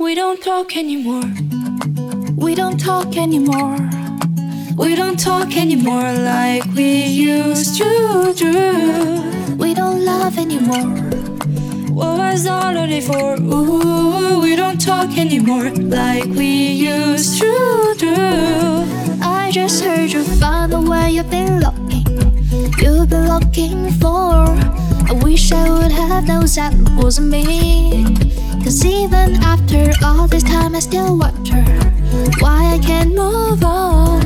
We don't talk anymore. We don't talk anymore. We don't talk anymore like we used to do. We don't love anymore. What was all of it for? Ooh, we don't talk anymore like we used to do. I just heard you found the way you've been looking. You've been looking for. I wish I would have known that wasn't me. Cause even after all this time, I still wonder why I can't move on.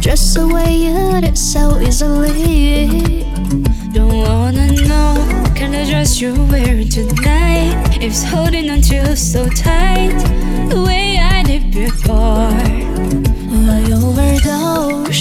Just the way you did so easily. Don't wanna know kind of dress you're wearing tonight. It's holding on to so tight, the way I did before.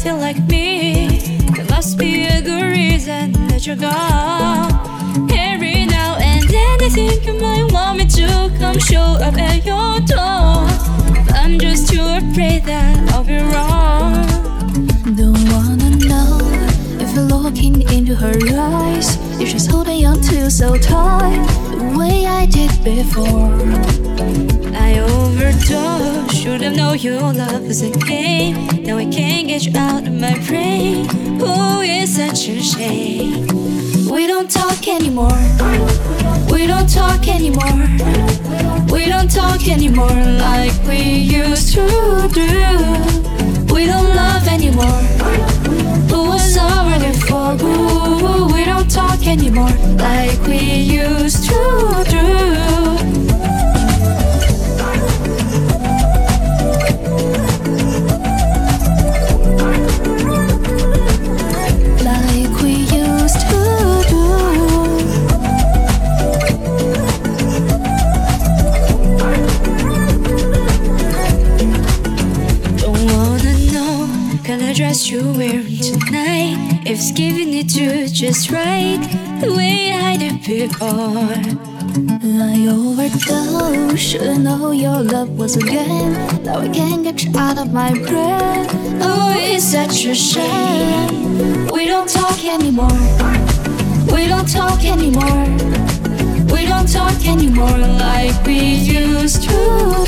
To like me. There must be a good reason that you're gone. Every now and then I think you might want me to come show up at your door. But I'm just too afraid that I'll be wrong. Don't wanna know if you're looking into her eyes. You're just holding on to so tight, the way did before. I overdosed. Should've known your love was a game. Now I can't get you out of my brain. Oh, it's such a shame. We don't talk anymore. We don't talk anymore. We don't talk anymore like we used to do. We don't love anymore. Who was already for? Like we used to do. Dress you're wearing tonight. If it's giving it to you just right, the way I did before. I overdosed. Should've known your love was a game. Now I can't get you out of my brain. Oh, it's such a shame. We don't talk anymore. We don't talk anymore. We don't talk anymore like we used to